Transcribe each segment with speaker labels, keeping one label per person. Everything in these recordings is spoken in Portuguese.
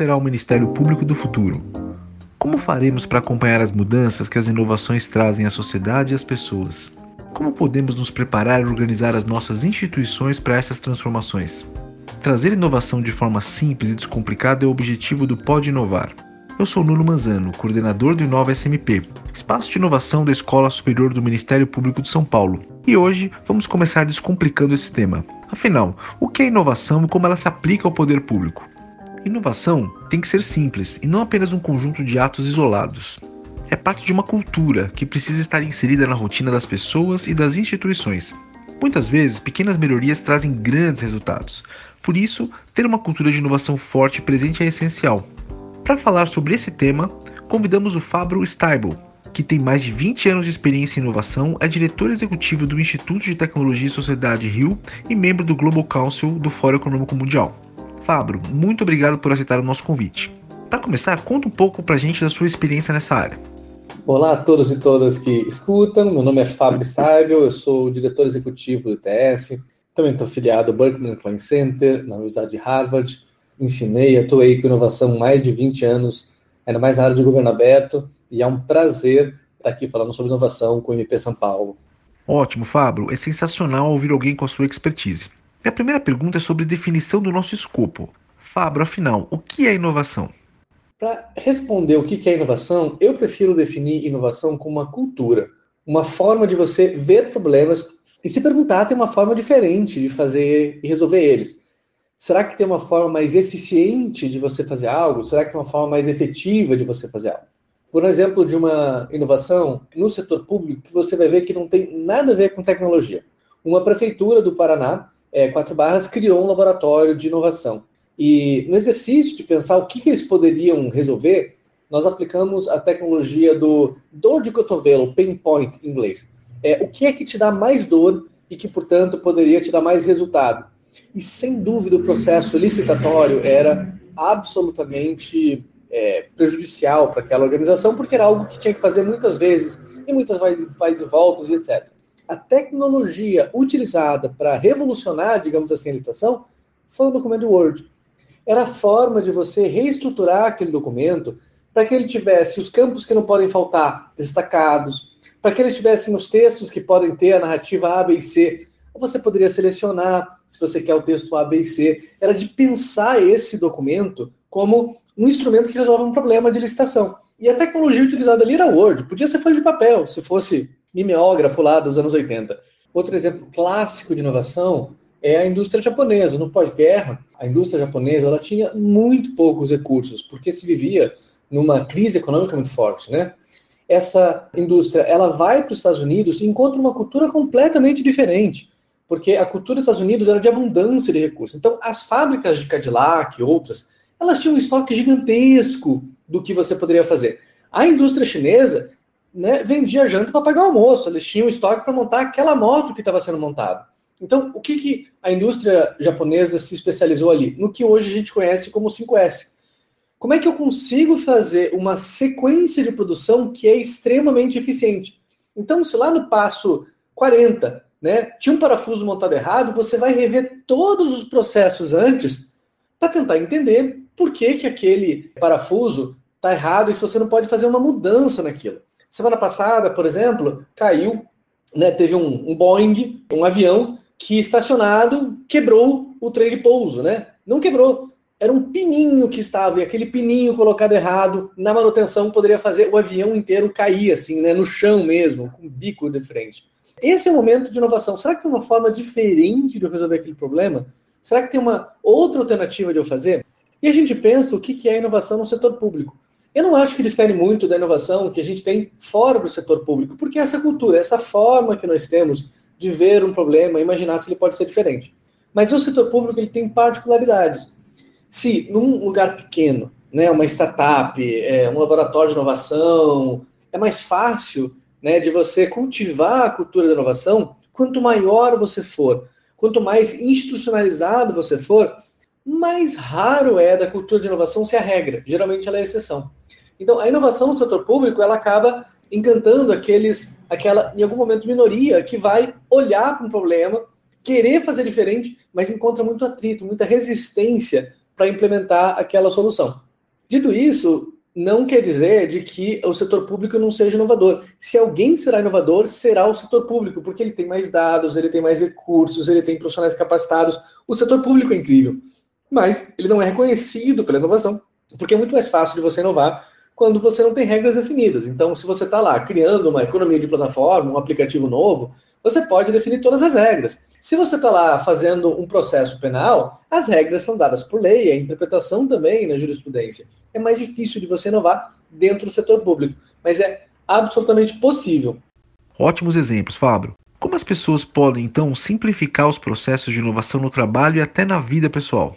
Speaker 1: será o Ministério Público do futuro? Como faremos para acompanhar as mudanças que as inovações trazem à sociedade e às pessoas? Como podemos nos preparar e organizar as nossas instituições para essas transformações? Trazer inovação de forma simples e descomplicada é o objetivo do Pode Inovar. Eu sou Nuno Manzano, coordenador do Inova SMP, espaço de inovação da Escola Superior do Ministério Público de São Paulo. E hoje vamos começar descomplicando esse tema. Afinal, o que é inovação e como ela se aplica ao poder público? Inovação tem que ser simples e não apenas um conjunto de atos isolados. É parte de uma cultura que precisa estar inserida na rotina das pessoas e das instituições. Muitas vezes, pequenas melhorias trazem grandes resultados. Por isso, ter uma cultura de inovação forte e presente é essencial. Para falar sobre esse tema, convidamos o Fabro Steibel, que tem mais de 20 anos de experiência em inovação, é diretor executivo do Instituto de Tecnologia e Sociedade Rio e membro do Global Council do Fórum Econômico Mundial. Fabro, muito obrigado por aceitar o nosso convite. Para começar, conta um pouco para a gente da sua experiência nessa área.
Speaker 2: Olá a todos e todas que escutam. Meu nome é Fábio Steibel, eu sou o diretor executivo do ITS. Também estou afiliado ao Berkman Klein Center, na Universidade de Harvard. Ensinei, atuei com inovação mais de 20 anos, ainda mais na área de governo aberto e é um prazer estar aqui falando sobre inovação com o MP São Paulo.
Speaker 1: Ótimo, Fábio. É sensacional ouvir alguém com a sua expertise. Minha primeira pergunta é sobre definição do nosso escopo. Fábio, afinal, o que é inovação?
Speaker 2: Para responder o que é inovação, eu prefiro definir inovação como uma cultura, uma forma de você ver problemas e se perguntar, tem uma forma diferente de fazer e resolver eles. Será que tem uma forma mais eficiente de você fazer algo? Será que tem uma forma mais efetiva de você fazer algo? por exemplo de uma inovação no setor público que você vai ver que não tem nada a ver com tecnologia. Uma prefeitura do Paraná, é, Quatro Barras, criou um laboratório de inovação. E no exercício de pensar o que, que eles poderiam resolver, nós aplicamos a tecnologia do dor de cotovelo, pain point em inglês. É, o que é que te dá mais dor e que, portanto, poderia te dar mais resultado? E sem dúvida o processo licitatório era absolutamente é, prejudicial para aquela organização, porque era algo que tinha que fazer muitas vezes, e muitas vai e voltas e etc. A tecnologia utilizada para revolucionar, digamos assim, a licitação foi o documento Word. Era a forma de você reestruturar aquele documento para que ele tivesse os campos que não podem faltar destacados, para que ele tivesse os textos que podem ter a narrativa A, B e C. Você poderia selecionar se você quer o texto A, B e C. Era de pensar esse documento como um instrumento que resolve um problema de licitação. E a tecnologia utilizada ali era Word, podia ser folha de papel, se fosse mimeógrafo lá dos anos 80. Outro exemplo clássico de inovação é a indústria japonesa. No pós-guerra, a indústria japonesa ela tinha muito poucos recursos, porque se vivia numa crise econômica muito forte, né? Essa indústria, ela vai para os Estados Unidos e encontra uma cultura completamente diferente, porque a cultura dos Estados Unidos era de abundância de recursos. Então, as fábricas de Cadillac e outras elas tinham um estoque gigantesco do que você poderia fazer. A indústria chinesa né, vendia janta para pagar o almoço, eles tinham estoque para montar aquela moto que estava sendo montada. Então, o que, que a indústria japonesa se especializou ali? No que hoje a gente conhece como 5S. Como é que eu consigo fazer uma sequência de produção que é extremamente eficiente? Então, se lá no passo 40 né, tinha um parafuso montado errado, você vai rever todos os processos antes para tentar entender por que, que aquele parafuso está errado e se você não pode fazer uma mudança naquilo. Semana passada, por exemplo, caiu, né, teve um, um Boeing, um avião que estacionado quebrou o trem de pouso, né? Não quebrou, era um pininho que estava, e aquele pininho colocado errado na manutenção poderia fazer o avião inteiro cair, assim, né, no chão mesmo, com o bico de frente. Esse é o momento de inovação. Será que tem uma forma diferente de eu resolver aquele problema? Será que tem uma outra alternativa de eu fazer? E a gente pensa o que é inovação no setor público. Eu não acho que difere muito da inovação que a gente tem fora do setor público, porque essa cultura, essa forma que nós temos de ver um problema, imaginar se ele pode ser diferente. Mas o setor público ele tem particularidades. Se num lugar pequeno, né, uma startup, é, um laboratório de inovação, é mais fácil né, de você cultivar a cultura da inovação, quanto maior você for, quanto mais institucionalizado você for, mais raro é da cultura de inovação ser a regra. Geralmente ela é a exceção. Então, a inovação no setor público, ela acaba encantando aqueles, aquela, em algum momento, minoria que vai olhar para um problema, querer fazer diferente, mas encontra muito atrito, muita resistência para implementar aquela solução. Dito isso, não quer dizer de que o setor público não seja inovador. Se alguém será inovador, será o setor público, porque ele tem mais dados, ele tem mais recursos, ele tem profissionais capacitados. O setor público é incrível, mas ele não é reconhecido pela inovação, porque é muito mais fácil de você inovar quando você não tem regras definidas. Então, se você está lá criando uma economia de plataforma, um aplicativo novo, você pode definir todas as regras. Se você está lá fazendo um processo penal, as regras são dadas por lei, a interpretação também na jurisprudência. É mais difícil de você inovar dentro do setor público, mas é absolutamente possível.
Speaker 1: Ótimos exemplos, Fábio. Como as pessoas podem, então, simplificar os processos de inovação no trabalho e até na vida pessoal?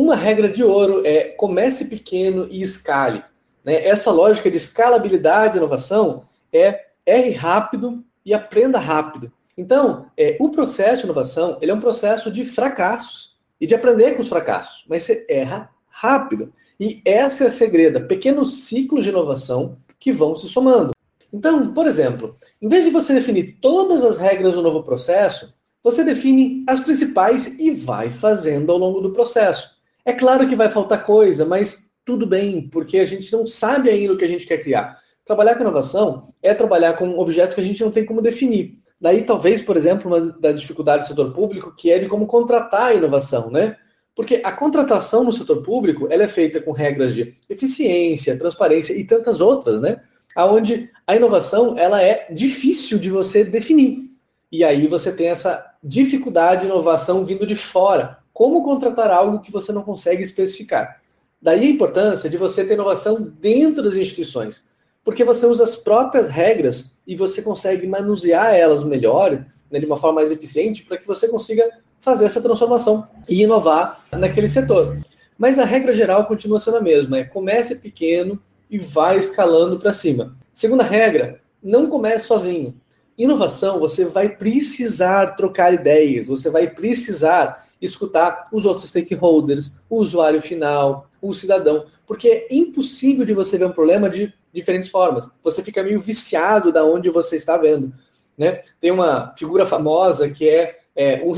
Speaker 2: Uma regra de ouro é comece pequeno e escale. Né? Essa lógica de escalabilidade e inovação é erre rápido e aprenda rápido. Então, é, o processo de inovação ele é um processo de fracassos e de aprender com os fracassos, mas você erra rápido. E essa é a segredo, pequenos ciclos de inovação que vão se somando. Então, por exemplo, em vez de você definir todas as regras do novo processo, você define as principais e vai fazendo ao longo do processo. É claro que vai faltar coisa, mas tudo bem, porque a gente não sabe ainda o que a gente quer criar. Trabalhar com inovação é trabalhar com objetos que a gente não tem como definir. Daí, talvez, por exemplo, uma da dificuldade do setor público, que é de como contratar a inovação, né? Porque a contratação no setor público ela é feita com regras de eficiência, transparência e tantas outras, né? Onde a inovação ela é difícil de você definir. E aí você tem essa dificuldade de inovação vindo de fora. Como contratar algo que você não consegue especificar? Daí a importância de você ter inovação dentro das instituições, porque você usa as próprias regras e você consegue manusear elas melhor, né, de uma forma mais eficiente, para que você consiga fazer essa transformação e inovar naquele setor. Mas a regra geral continua sendo a mesma: é comece pequeno e vai escalando para cima. Segunda regra: não comece sozinho. Inovação, você vai precisar trocar ideias, você vai precisar escutar os outros stakeholders, o usuário final, o cidadão, porque é impossível de você ver um problema de diferentes formas. Você fica meio viciado da onde você está vendo. Né? Tem uma figura famosa que é, é um,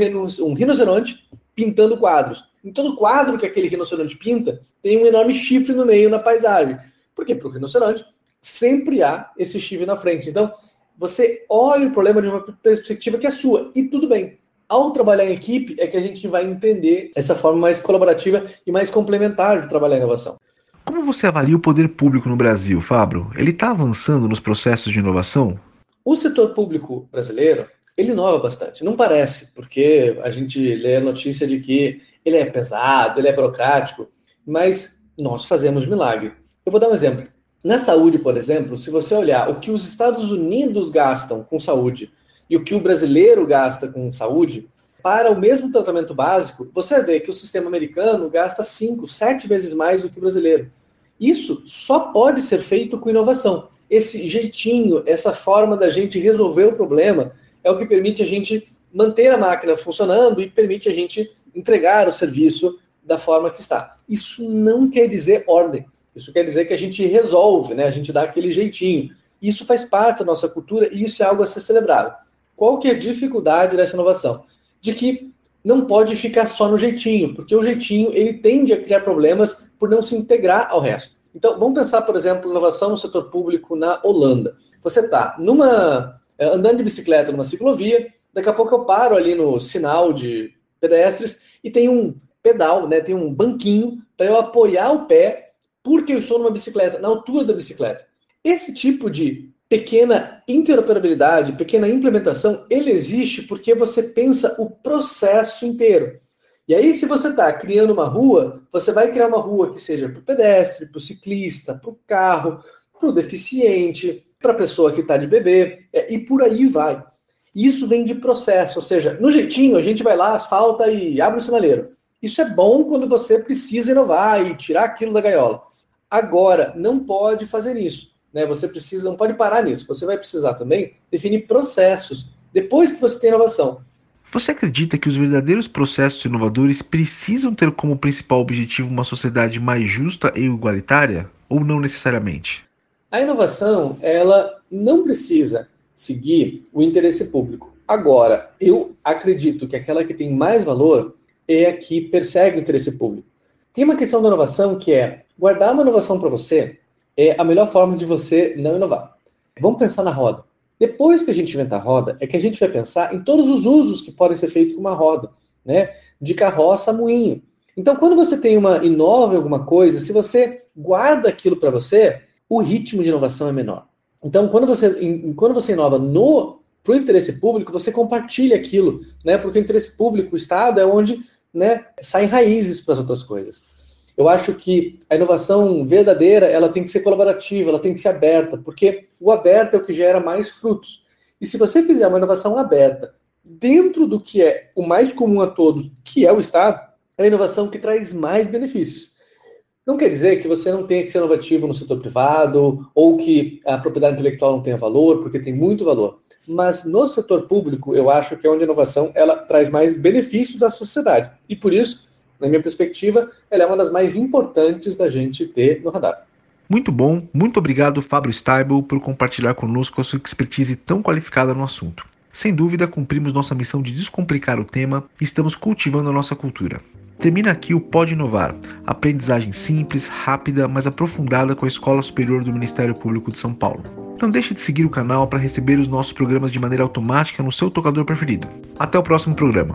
Speaker 2: um rinoceronte pintando quadros. Em todo quadro que aquele rinoceronte pinta, tem um enorme chifre no meio na paisagem. Porque para o rinoceronte sempre há esse chifre na frente. Então, você olha o problema de uma perspectiva que é sua, e tudo bem ao trabalhar em equipe, é que a gente vai entender essa forma mais colaborativa e mais complementar de trabalhar a inovação.
Speaker 1: Como você avalia o poder público no Brasil, Fabro? Ele está avançando nos processos de inovação?
Speaker 2: O setor público brasileiro, ele inova bastante. Não parece, porque a gente lê a notícia de que ele é pesado, ele é burocrático, mas nós fazemos milagre. Eu vou dar um exemplo. Na saúde, por exemplo, se você olhar o que os Estados Unidos gastam com saúde e o que o brasileiro gasta com saúde, para o mesmo tratamento básico, você vê que o sistema americano gasta 5, 7 vezes mais do que o brasileiro. Isso só pode ser feito com inovação. Esse jeitinho, essa forma da gente resolver o problema, é o que permite a gente manter a máquina funcionando e permite a gente entregar o serviço da forma que está. Isso não quer dizer ordem. Isso quer dizer que a gente resolve, né? A gente dá aquele jeitinho. Isso faz parte da nossa cultura e isso é algo a ser celebrado. Qual que é a dificuldade dessa inovação? De que não pode ficar só no jeitinho, porque o jeitinho ele tende a criar problemas por não se integrar ao resto. Então, vamos pensar, por exemplo, inovação no setor público na Holanda. Você está numa eh, andando de bicicleta numa ciclovia, daqui a pouco eu paro ali no sinal de pedestres e tem um pedal, né, tem um banquinho para eu apoiar o pé porque eu estou numa bicicleta, na altura da bicicleta. Esse tipo de pequena interoperabilidade, pequena implementação, ele existe porque você pensa o processo inteiro. E aí, se você está criando uma rua, você vai criar uma rua que seja para o pedestre, para o ciclista, para o carro, para o deficiente, para a pessoa que está de bebê, é, e por aí vai. Isso vem de processo, ou seja, no jeitinho a gente vai lá, asfalta e abre o sinaleiro. Isso é bom quando você precisa inovar e tirar aquilo da gaiola. Agora, não pode fazer isso né? Você precisa, não pode parar nisso. Você vai precisar também definir processos depois que você tem inovação.
Speaker 1: Você acredita que os verdadeiros processos inovadores precisam ter como principal objetivo uma sociedade mais justa e igualitária ou não necessariamente?
Speaker 2: A inovação, ela não precisa seguir o interesse público. Agora, eu acredito que aquela que tem mais valor é a que persegue o interesse público. Tem uma questão da inovação que é Guardar uma inovação para você é a melhor forma de você não inovar. Vamos pensar na roda. Depois que a gente inventar a roda, é que a gente vai pensar em todos os usos que podem ser feitos com uma roda, né? De carroça a moinho. Então, quando você tem uma inova alguma coisa, se você guarda aquilo para você, o ritmo de inovação é menor. Então, quando você, quando você inova no para o interesse público, você compartilha aquilo, né? Porque o interesse público, o Estado, é onde né, saem raízes para as outras coisas. Eu acho que a inovação verdadeira ela tem que ser colaborativa, ela tem que ser aberta, porque o aberto é o que gera mais frutos. E se você fizer uma inovação aberta dentro do que é o mais comum a todos, que é o Estado, é a inovação que traz mais benefícios. Não quer dizer que você não tenha que ser inovativo no setor privado ou que a propriedade intelectual não tenha valor, porque tem muito valor. Mas no setor público, eu acho que é onde a inovação ela traz mais benefícios à sociedade. E por isso, na minha perspectiva, ela é uma das mais importantes da gente ter no radar.
Speaker 1: Muito bom, muito obrigado, Fábio Steibel, por compartilhar conosco a sua expertise tão qualificada no assunto. Sem dúvida, cumprimos nossa missão de descomplicar o tema e estamos cultivando a nossa cultura. Termina aqui o Pode Inovar, aprendizagem simples, rápida, mas aprofundada com a Escola Superior do Ministério Público de São Paulo. Não deixe de seguir o canal para receber os nossos programas de maneira automática no seu tocador preferido. Até o próximo programa.